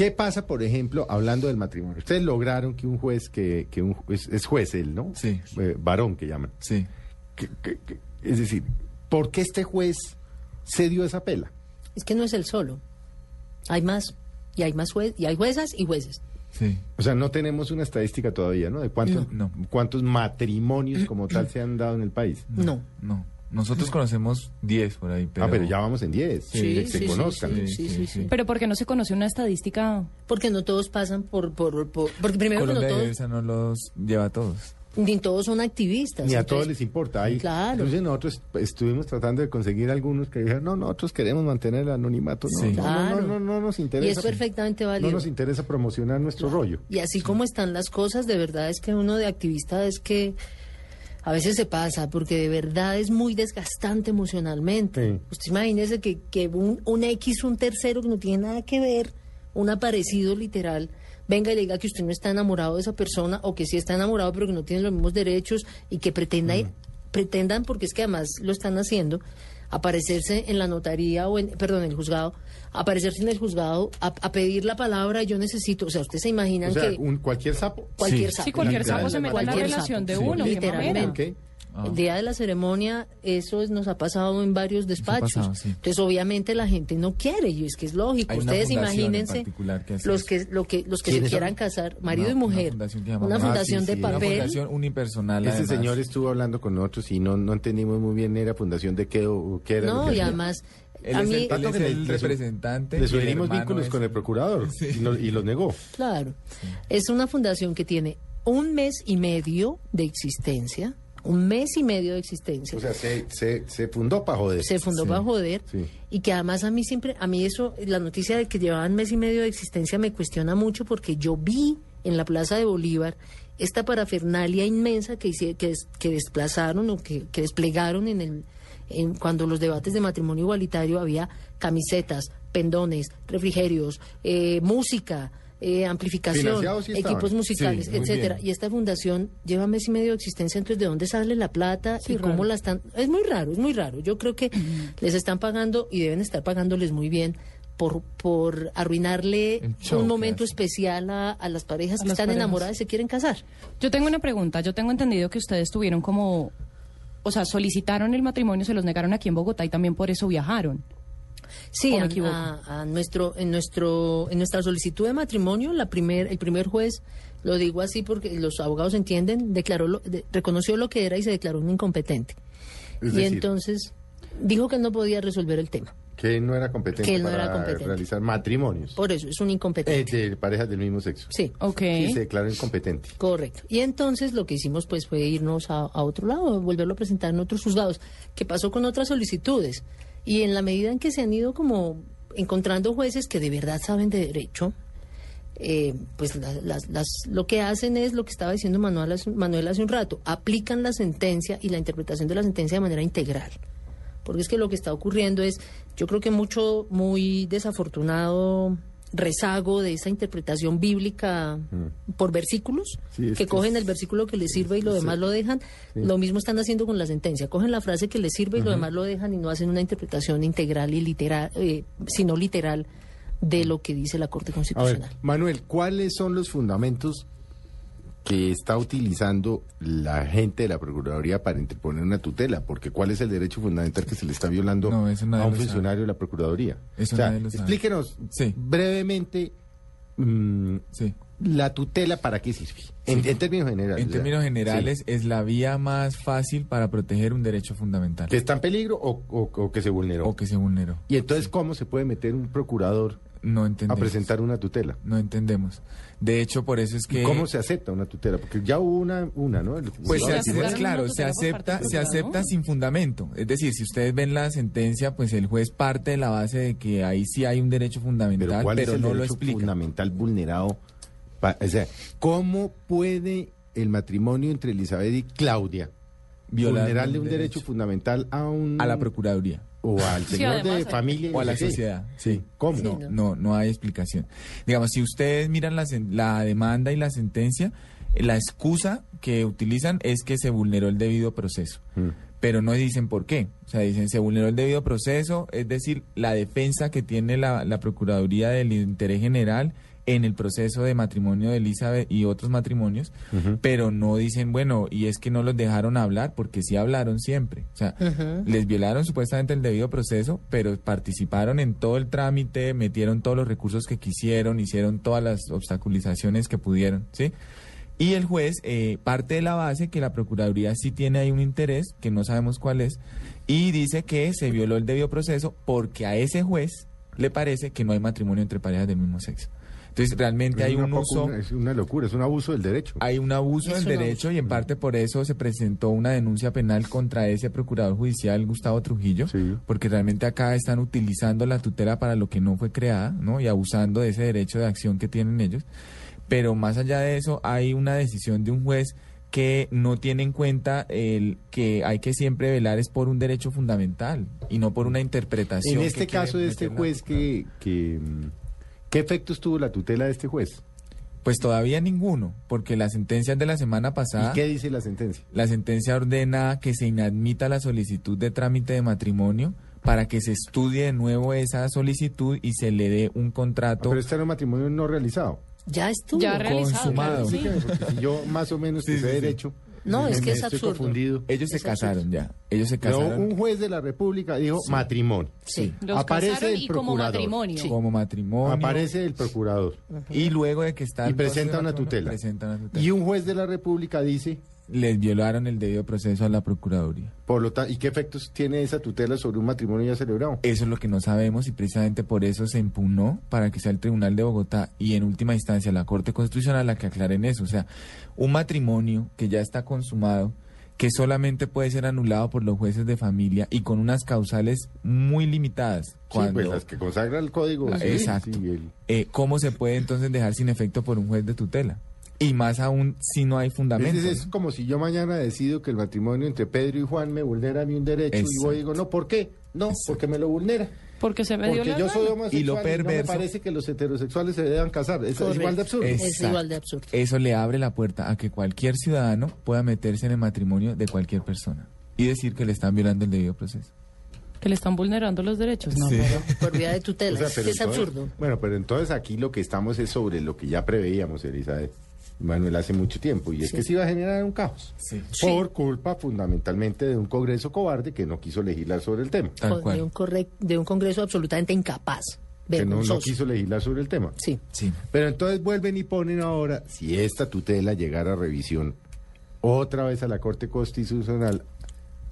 ¿Qué pasa, por ejemplo, hablando del matrimonio? Ustedes lograron que un juez, que, que un, es, es juez él, ¿no? Sí. Eh, varón que llaman. Sí. Que- que- que- es decir, ¿por qué este juez se dio esa pela? Es que no es el solo. Hay más. Y hay más jueces. Y hay juezas y jueces. Sí. O sea, no tenemos una estadística todavía, ¿no? De cuántos, No. cuántos matrimonios como tal se han dado en el país. No. No. Nosotros conocemos 10 por ahí, pero... Ah, pero ya vamos en 10. Sí, que se sí, sí, conozcan. sí, sí, sí, sí. Pero porque no se conoce una estadística. Porque no todos pasan por... por, por- porque primero que no Colombia todos, Diversa no los lleva a todos. ni todos son activistas. Ni a todos les importa. Hay, Claro. Entonces nosotros estuvimos tratando de conseguir algunos que dijeron, no, nosotros queremos mantener el anonimato. No, Sí. no, no, no, no nos interesa. Y es perfectamente válido. No nos interesa promocionar nuestro rollo. Y así como están las cosas, de verdad es que uno de activista es que a veces se pasa, porque de verdad es muy desgastante emocionalmente. Sí. Usted imagínese que, que un, un X, un tercero que no tiene nada que ver, un aparecido literal, venga y le diga que usted no está enamorado de esa persona o que sí está enamorado pero que no tiene los mismos derechos y que pretenda, pretendan, porque es que además lo están haciendo, aparecerse en la notaría o en, perdón, en el juzgado, aparecerse en el juzgado a, a pedir la palabra, yo necesito, o sea, ustedes se imaginan O sea, que un, cualquier sapo. cualquier Sí. sapo. Sí, cualquier sapo se mete en la Cualquier relación de uno. qué literalmente. Ah. El día de la ceremonia, eso es- nos ha pasado en varios despachos. pasado, sí. Entonces, obviamente, la gente no quiere, y es que es lógico. Hay una Ustedes imagínense que los que, lo que, los que se quieran casar, marido Una- y mujer. Una fundación, Una sí, de sí. Una papel. fundación unipersonal. Ese además. señor estuvo hablando con nosotros y no, no entendimos muy bien era fundación de qué o qué era. lo No, y además, Él a es mí, el, él es representante. Le sugerimos vínculos es- con el procurador y, y los negó. claro, es una fundación que tiene un mes y medio de existencia, un mes y medio de existencia. O sea, se, se, se fundó para joder. se fundó Sí. para joder Sí. y que además a mí siempre, a mí eso, la noticia de que llevaban mes y medio de existencia me cuestiona mucho porque yo vi en la Plaza de Bolívar esta parafernalia inmensa que, que, que desplazaron o que, que desplegaron en el en, cuando los debates de matrimonio igualitario había camisetas, pendones, refrigerios, eh, música, eh, amplificación, sí equipos musicales, Sí, etcétera. bien. Y esta fundación lleva mes y medio de existencia, entonces ¿de dónde sale la plata Sí, y cómo la están? Es muy raro, es muy raro. Yo creo que les están pagando y deben estar pagándoles muy bien por, por arruinarle show un momento especial a, a las parejas A que las están parejas. enamoradas y se quieren casar. Yo tengo una pregunta. Yo tengo entendido que ustedes tuvieron como. O sea, solicitaron el matrimonio, se los negaron aquí en Bogotá y también por eso viajaron. Sí, ¿O me a, equivoco? a- a nuestro, en nuestro, en nuestra solicitud de matrimonio, la primer, el primer juez, lo digo así porque los abogados entienden, declaró, lo- de- reconoció lo que era y se declaró un incompetente. Es y decir, entonces dijo que él no podía resolver el tema. que él no era competente Que él no para era competente. realizar matrimonios Por eso es un eh, incompetente. de parejas del mismo sexo. Sí. Ok. Y se declaró incompetente. Correcto. Y entonces lo que hicimos pues fue irnos a, a otro lado, volverlo a presentar en otros juzgados. ¿Qué pasó con otras solicitudes? Y en la medida en que se han ido como encontrando jueces que de verdad saben de derecho, eh, pues la- las, las- lo que hacen es lo que estaba diciendo Manuel Manuel hace un rato, aplican la sentencia y la interpretación de la sentencia de manera integral. Porque es que lo que está ocurriendo es, yo creo que mucho, muy desafortunado rezago de esa interpretación bíblica por versículos, Sí, que cogen el versículo que les sirve y lo demás lo dejan. Lo mismo están haciendo con la sentencia. Cogen la frase que les sirve y lo demás lo dejan y no hacen una interpretación integral y literal, eh, sino literal de lo que dice la Corte ver, Constitucional. Manuel, ¿cuáles son los fundamentos que está utilizando la gente de la Procuraduría para interponer una tutela? Porque ¿cuál es el derecho fundamental que se le está violando No, a un sabe. funcionario de la Procuraduría? Eso o sea, explíquenos Sí. brevemente mm, Sí. la tutela para qué sirve, en, en términos generales. En términos generales, es la vía más fácil para proteger un derecho fundamental ¿Que está en peligro o, o- o que se vulneró? o que se vulneró. Y entonces, ¿cómo se puede meter un procurador No a entendemos. presentar una tutela. No entendemos. De hecho, por eso es que... ¿Cómo se acepta una tutela? Porque ya hubo una, una ¿no? El Pues Sí, se claro, se acepta, se acepta ¿no? sin fundamento. Es decir, si ustedes ven la sentencia, pues el juez parte de la base de que ahí sí hay un derecho fundamental, Pero pero, ¿cuál es el no lo explica. fundamental vulnerado? Pa- o sea, ¿cómo puede el matrimonio entre Elizabeth y Claudia Violar vulnerarle un un derecho. derecho. fundamental a un A la procuraduría o al Sí, señor además de familia o a no la sociedad. Sí. ¿Cómo? Sí, No, no. no, no hay explicación. Digamos, si ustedes miran la, la demanda y la sentencia, la excusa que utilizan es que se vulneró el debido proceso. Mm. Pero no dicen por qué. O sea, dicen se vulneró el debido proceso, es decir, la defensa que tiene la, la Procuraduría del Interés General en el proceso de matrimonio de Elizabeth y otros matrimonios, pero no dicen, bueno, y es que no los dejaron hablar, porque sí hablaron siempre. O sea, les violaron supuestamente el debido proceso, pero participaron en todo el trámite, metieron todos los recursos que quisieron, hicieron todas las obstaculizaciones que pudieron, ¿sí? Y el juez eh, parte de la base que la Procuraduría sí tiene ahí un interés, que no sabemos cuál es, y dice que se violó el debido proceso porque a ese juez le parece que no hay matrimonio entre parejas del mismo sexo. Entonces, realmente Es hay un uso... una- es una locura, es un abuso del derecho. Hay un abuso Es del derecho abuso. y en parte por eso se presentó una denuncia penal contra ese procurador judicial Gustavo Trujillo, Sí. porque realmente acá están utilizando la tutela para lo que no fue creada, ¿no? Y abusando de ese derecho de acción que tienen ellos. Pero más allá de eso, hay una decisión de un juez que no tiene en cuenta el que hay que siempre velar es por un derecho fundamental y no por una interpretación. En este caso de este juez, que, que, ¿qué efectos tuvo la tutela de este juez? Pues todavía ninguno, porque las sentencias de la semana pasada... ¿Y qué dice la sentencia? La sentencia ordena que se inadmita la solicitud de trámite de matrimonio para que se estudie de nuevo esa solicitud y se le dé un Ah, contrato. pero este era un matrimonio no realizado. Ya estuvo. Ya realizado. consumado. claro, sí. Explíqueme, porque si yo más o menos Sí, sé sí, sí. No, es que me es estoy absurdo. confundido. Ellos se Es casaron ya. Ellos se Pero casaron un juez de la República dijo matrimonio. Sí. Los Aparece el y como procurador. matrimonio. como matrimonio. Aparece el procurador. Y luego de que está Y presenta una tutela. presenta una tutela. Y un juez de la República dice, Les violaron el debido proceso a la Procuraduría. por lo ¿y qué efectos tiene esa tutela sobre un matrimonio ya celebrado? Eso es lo que no sabemos y precisamente por eso se impugnó para que sea el Tribunal de Bogotá y en última instancia la Corte Constitucional la que aclaren eso. O sea, un matrimonio que ya está consumado, que solamente puede ser anulado por los jueces de familia y con unas causales muy limitadas. Sí, Cuando, pues las que consagra el código. Ah, sí, exacto. sí, el- eh, ¿Cómo se puede entonces dejar sin efecto por un juez de tutela? Y más aún si no hay fundamento. Es, es como si yo mañana decido que el matrimonio entre Pedro y Juan me vulnera a mí un derecho y voy y digo, no, ¿por qué? No, porque me lo vulnera. Porque se me dio Porque la yo soy homosexual Y lo no me perverso- parece que los heterosexuales se deban casar. Es, es igual de absurdo. Es- Es Exacto. igual de absurdo. Eso le abre la puerta a que cualquier ciudadano pueda meterse en el matrimonio de cualquier persona y decir que le están violando el debido proceso. Que le están vulnerando los derechos. No, Sí. Por vía de O tutela. sea, es pero que es entonces- absurdo. Bueno, pero entonces aquí lo que estamos es sobre lo que ya preveíamos, Elizabeth Manuel, hace mucho tiempo, y es Sí. que se iba a generar un caos. Sí. Sí. Por culpa fundamentalmente de un Congreso cobarde que no quiso legislar sobre el tema. Tal de, un de un Congreso absolutamente incapaz. Que no, no quiso legislar sobre el tema. Sí. Sí. Pero entonces vuelven y ponen ahora, si esta tutela llegara a revisión, otra vez a la Corte Constitucional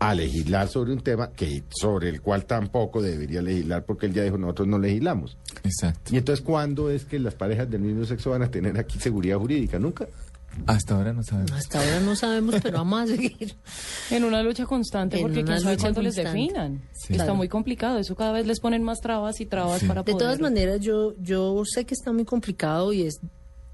a legislar sobre un tema que sobre el cual tampoco debería legislar porque él ya dijo nosotros no legislamos. Exacto. Y entonces ¿cuándo es que las parejas del mismo sexo van a tener aquí seguridad jurídica? Nunca. Hasta ahora no sabemos. Hasta ahora no sabemos, pero vamos a seguir. En una lucha constante, En porque quién sabe cuándo les definan. Sí. Está Claro. muy complicado. Eso cada vez les ponen más trabas y trabas Sí. para De poder. todas maneras, yo, yo sé que está muy complicado y es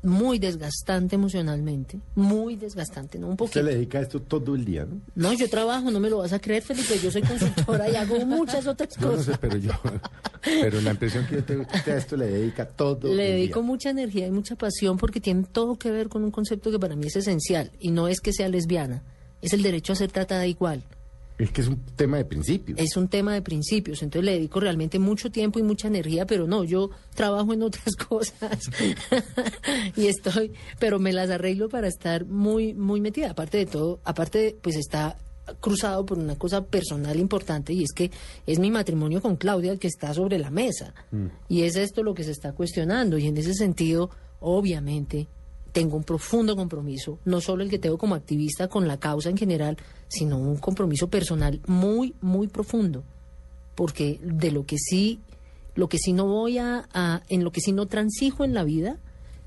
muy desgastante emocionalmente. Muy desgastante, ¿no? Un Usted poquito. le dedica a esto todo el día, ¿no? No, yo trabajo, no me lo vas a creer, Felipe. Yo soy consultora y hago muchas otras Yo no cosas. sé, pero yo, pero la impresión que yo tengo es que usted a esto le dedica todo Le el dedico día. mucha energía y mucha pasión porque tiene todo que ver con un concepto que para mí es esencial y no es que sea lesbiana, es el derecho a ser tratada igual. Es que es un tema de principios. Es un tema de principios, entonces le dedico realmente mucho tiempo y mucha energía, pero no, yo trabajo en otras cosas y estoy, pero me las arreglo para estar muy, muy metida. Aparte de todo, aparte, pues está cruzado por una cosa personal importante y es que es mi matrimonio con Claudia el que está sobre la mesa y es esto lo que se está cuestionando y en ese sentido, obviamente, tengo un profundo compromiso, no solo el que tengo como activista con la causa en general, sino un compromiso personal muy, muy profundo, porque de lo que sí Lo que sí no voy a, a- en lo que sí no transijo en la vida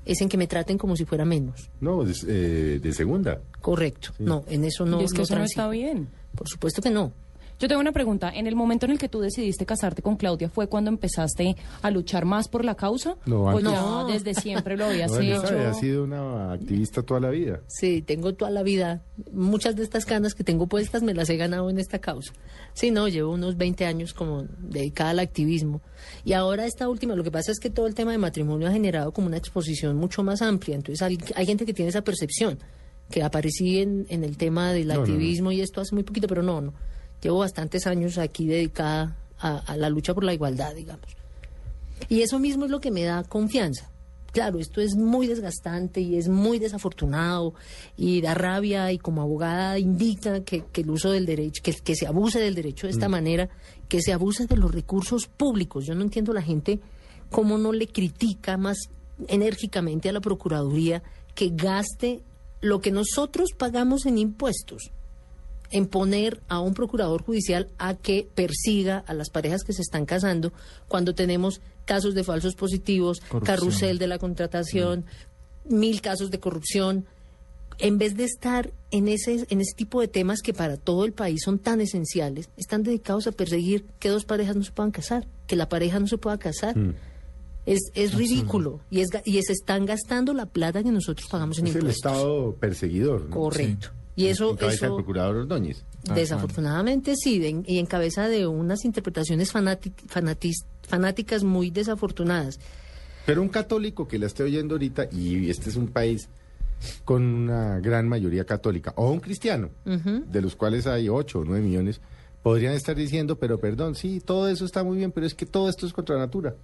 es en que me traten como si fuera menos. No, de, eh, de segunda. Correcto. No, en eso no. y es que no eso no está bien. Por supuesto que no. Yo tengo una pregunta. En el momento en el que tú decidiste casarte con Claudia, ¿fue cuando empezaste a luchar más por la causa? No, ¿O antes. ya No. desde siempre lo habías No, hecho? ha sido una activista toda la vida. Sí, tengo toda la vida. Muchas de estas canas que tengo puestas me las he ganado en esta causa. Sí, no, llevo unos 20 años como dedicada al activismo. Y ahora esta última, lo que pasa es que todo el tema de matrimonio ha generado como una exposición mucho más amplia. Entonces hay, hay gente que tiene esa percepción, que aparecí en, en el tema del No, no, no. activismo y esto hace muy poquito, pero no, no. Llevo bastantes años aquí dedicada a, a la lucha por la igualdad, digamos. Y eso mismo es lo que me da confianza. Claro, esto es muy desgastante y es muy desafortunado y da rabia y como abogada indica que, que el uso del derecho, que, que se abuse del derecho de esta manera, que se abuse de los recursos públicos. Yo no entiendo la gente cómo no le critica más enérgicamente a la Procuraduría que gaste lo que nosotros pagamos en impuestos en poner a un procurador judicial a que persiga a las parejas que se están casando cuando tenemos casos de falsos positivos, Corrupción. carrusel de la contratación, mil casos de corrupción, en vez de estar en ese, en ese tipo de temas que para todo el país son tan esenciales, están dedicados a perseguir que dos parejas no se puedan casar, que la pareja no se pueda casar. Mm. Es, es ridículo y, es, ga- y se están gastando la plata que nosotros pagamos en Es el impuestos. Estado perseguidor. ¿no? Correcto. Y eso, En cabeza del eso procurador Ordóñez. Ah, Desafortunadamente sí, de- y en cabeza de unas interpretaciones fanati- fanatis- fanáticas muy desafortunadas. Pero un católico que la esté oyendo ahorita, y este es un país con una gran mayoría católica, o un cristiano, de los cuales hay 8 o 9 millones, podrían estar diciendo, pero perdón, sí, todo eso está muy bien, pero es que todo esto es contra natura.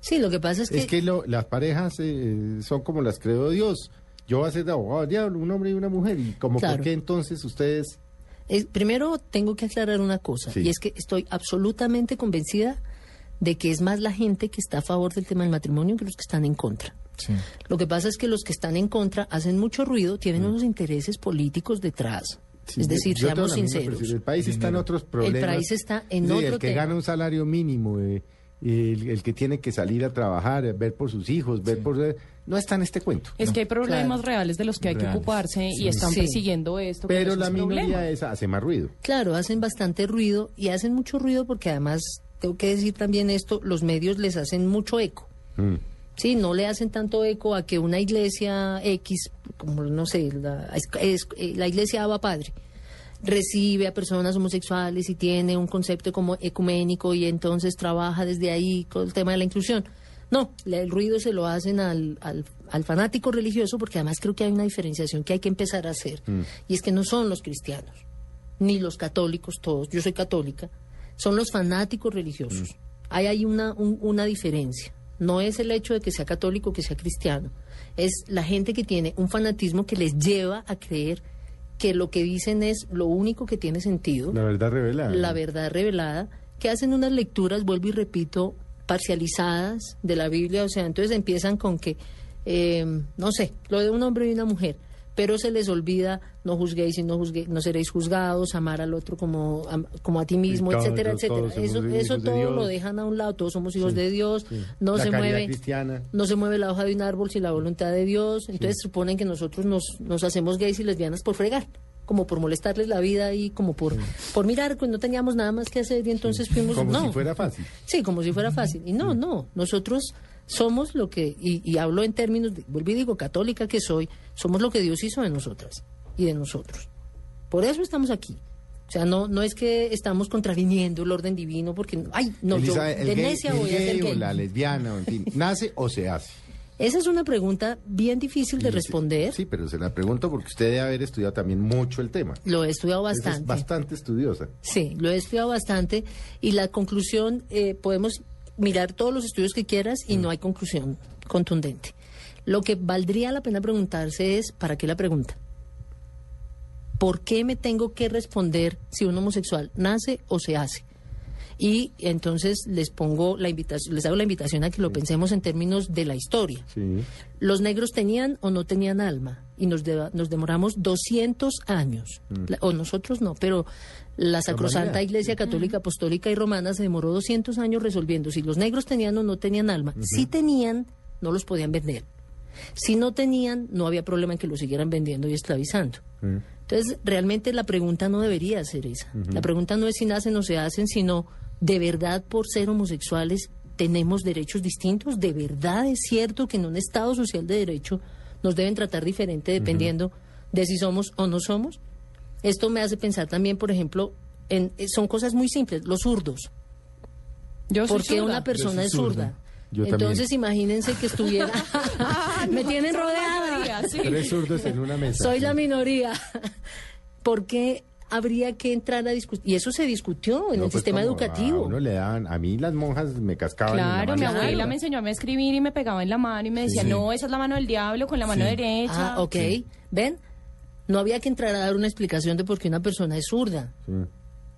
Sí, lo que pasa es que, Es que lo- las parejas eh, son como las creó Dios. Yo voy a ser de abogado del diablo, un hombre y una mujer, y como Claro. por qué entonces ustedes... es- primero tengo que aclarar una cosa, Sí. y es que estoy absolutamente convencida de que es más la gente que está a favor del tema del matrimonio que los que están en contra. Sí. Lo que pasa es que los que están en contra hacen mucho ruido, tienen unos intereses políticos detrás. Mm. Sí, es decir, seamos sinceros. El país está en otros problemas. país está en Sí, otro El que tema. gana un salario mínimo, eh, el, el que tiene que salir a trabajar, eh, ver por sus hijos, ver por... No está en este cuento. Es que hay problemas Claro. reales de los que hay que ocuparse y están Sí. persiguiendo esto. Pero la es minoría esa hace más ruido. Claro, hacen bastante ruido y hacen mucho ruido porque además, tengo que decir también esto, los medios les hacen mucho eco. Mm. Sí, no le hacen tanto eco a que una iglesia X, como no sé, la, es- es- eh, la iglesia Abba Padre, recibe a personas homosexuales y tiene un concepto como ecuménico y entonces trabaja desde ahí con el tema de la inclusión. No, el ruido se lo hacen al, al, al fanático religioso porque además creo que hay una diferenciación que hay que empezar a hacer y es que no son los cristianos ni los católicos todos, yo soy católica, son los fanáticos religiosos. Hay ahí una, un- una diferencia. No es el hecho de que sea católico o que sea cristiano, es la gente que tiene un fanatismo que les lleva a creer que lo que dicen es lo único que tiene sentido, La verdad revelada. la verdad revelada, que hacen unas lecturas, vuelvo y repito, parcializadas de la Biblia, o sea, entonces empiezan con que, eh, no sé, lo de un hombre y una mujer, pero se les olvida no juzguéis y no, juzgue- no seréis juzgados, amar al otro como, am- como a ti mismo, todos- etcétera, etcétera. Eso, eso todo lo dejan a un lado, todos somos hijos Sí, de Dios, sí. no La se mueve cristiana. no se mueve la hoja de un árbol sin la voluntad de Dios, entonces suponen que nosotros nos, nos hacemos gays y lesbianas por fregar, como por molestarles la vida y como por, por mirar, pues no teníamos nada más que hacer y entonces fuimos... Como no. si fuera fácil. Sí, como si fuera fácil. Y no, no, nosotros somos lo que, y, y hablo en términos, de, vuelvo y digo, católica que soy, somos lo que Dios hizo de nosotras y de nosotros. Por eso estamos aquí. O sea, no, no es que estamos contraviniendo el orden divino, porque, ay, no, Elizabeth, yo de gay, necia voy a ser gay o la lesbiana, o en fin, ¿nace o se hace? Esa es una pregunta bien difícil de responder. Sí, pero se la pregunto porque usted debe haber estudiado también mucho el tema. Lo he estudiado bastante. Es bastante estudiosa. Sí, lo he estudiado bastante y la conclusión, eh, podemos mirar todos los estudios que quieras y no hay conclusión contundente. Lo que valdría la pena preguntarse es, ¿para qué la pregunta? ¿Por qué me tengo que responder si un homosexual nace o se hace? Y entonces les pongo la invitación, les hago la invitación a que lo pensemos en términos de la historia. Sí. Los negros tenían o no tenían alma y nos, de- nos demoramos 200 años. La- o nosotros no, pero la Sacrosanta. Iglesia Católica Apostólica y Romana se demoró 200 años resolviendo si los negros tenían o no tenían alma. Si tenían, no los podían vender. Si no tenían, no había problema en que los siguieran vendiendo y esclavizando. Entonces, realmente la pregunta no debería ser esa. La pregunta no es si nacen o se hacen, sino, ¿de verdad por ser homosexuales tenemos derechos distintos? ¿De verdad es cierto que en un Estado social de derecho nos deben tratar diferente dependiendo de si somos o no somos? Esto me hace pensar también, por ejemplo, en, eh, son cosas muy simples, los zurdos. Yo soy ¿Por qué zurda. una persona es zurda? Yo Entonces también. imagínense que estuviera... Me tienen rodeada. Sí. Tres zurdos en una mesa. Soy sí. la minoría. ¿Por qué habría que entrar a discutir? Y eso se discutió en No, el pues, sistema como educativo. A uno le daban, a mí las monjas me cascaban. en la Claro, mi abuela izquierda. me enseñó a escribir y me pegaba en la mano y me decía, Sí. no, esa es la mano del diablo con la mano Sí. derecha. Ah, ok. ¿Ven? No había que entrar a dar una explicación de por qué una persona es zurda.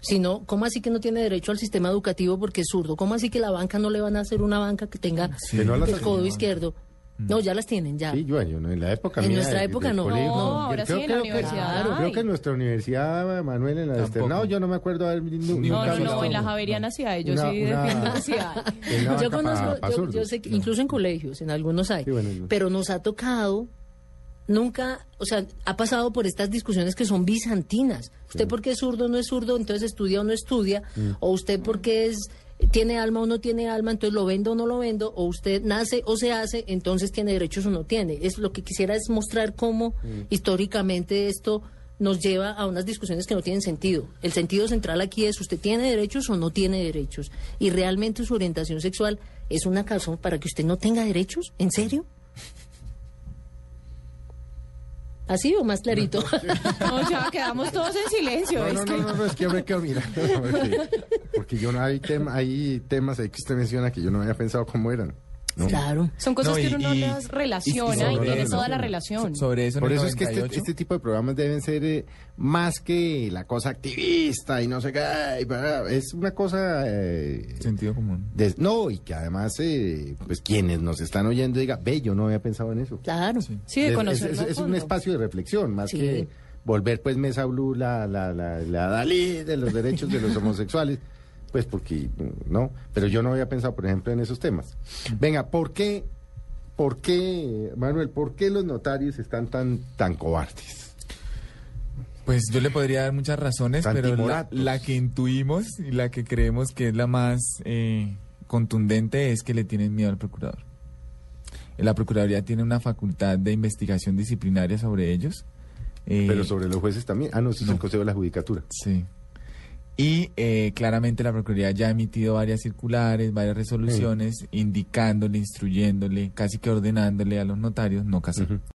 Sí. Sino, ¿cómo así que no tiene derecho al sistema educativo porque es zurdo? ¿Cómo así que la banca no le van a hacer una banca que tenga Que no las el hacen. codo izquierdo? No, ya las tienen, ya. Sí, yo, yo no, en la época En mía nuestra de- época no. colegio, No, yo ahora sí, en la universidad Claro, creo que en nuestra universidad, Manuel, en la de. Esternado, yo no me acuerdo haber ni- No, No, nunca no, no, en la Javeriana sí hay, yo una- sí una- que sí una yo conozco, pa- pa yo, yo sé que incluso en colegios, en algunos hay, Sí, bueno, no. pero nos ha tocado, nunca, o sea, ha pasado por estas discusiones que son bizantinas. Usted porque es zurdo no es zurdo, entonces estudia o no estudia, Mm. o usted porque es tiene alma o no tiene alma, entonces lo vendo o no lo vendo, o usted nace o se hace, entonces tiene derechos o no tiene. Es lo que quisiera es mostrar cómo Mm. históricamente esto nos lleva a unas discusiones que no tienen sentido. El sentido central aquí es usted tiene derechos o no tiene derechos. Y realmente su orientación sexual es una razón para que usted no tenga derechos. ¿En serio? ¿Así o más clarito? No, ya quedamos todos en silencio. No, es no, que- no, no, no, es que me quedo mirando. Porque, porque yo no hay, tema, hay temas ahí que usted menciona que yo no había pensado cómo eran. ¿No? Claro. Son cosas No, que y- uno no las relaciona y y, tiene toda la relación. Sobre eso, Por eso es que este, 98, este tipo de programas deben ser eh, más que la cosa activista y no sé qué. Es una cosa... eh, Sentido común. de- no, y que además, eh, pues quienes nos están oyendo diga, ve, yo no había pensado en eso. Claro. Sí, de Es- conocerlo es, a es- es un espacio de reflexión, más Sí. que volver pues Mesa Blue la, la, la, la Dalí de los derechos de los homosexuales, pues porque no, pero yo no había pensado, por ejemplo, en esos temas. Venga, ¿por qué, por qué, Manuel, por qué los notarios están tan, tan cobardes? Pues yo le podría dar muchas razones, pero la, la que intuimos y la que creemos que es la más eh, contundente es que le tienen miedo al procurador. La Procuraduría tiene una facultad de investigación disciplinaria sobre ellos. eh, Pero sobre los jueces también. Ah, no, eso es el no. Consejo de la Judicatura. Sí. Y eh, claramente la Procuraduría ya ha emitido varias circulares, varias resoluciones, indicándole, instruyéndole, casi que ordenándole a los notarios no casar.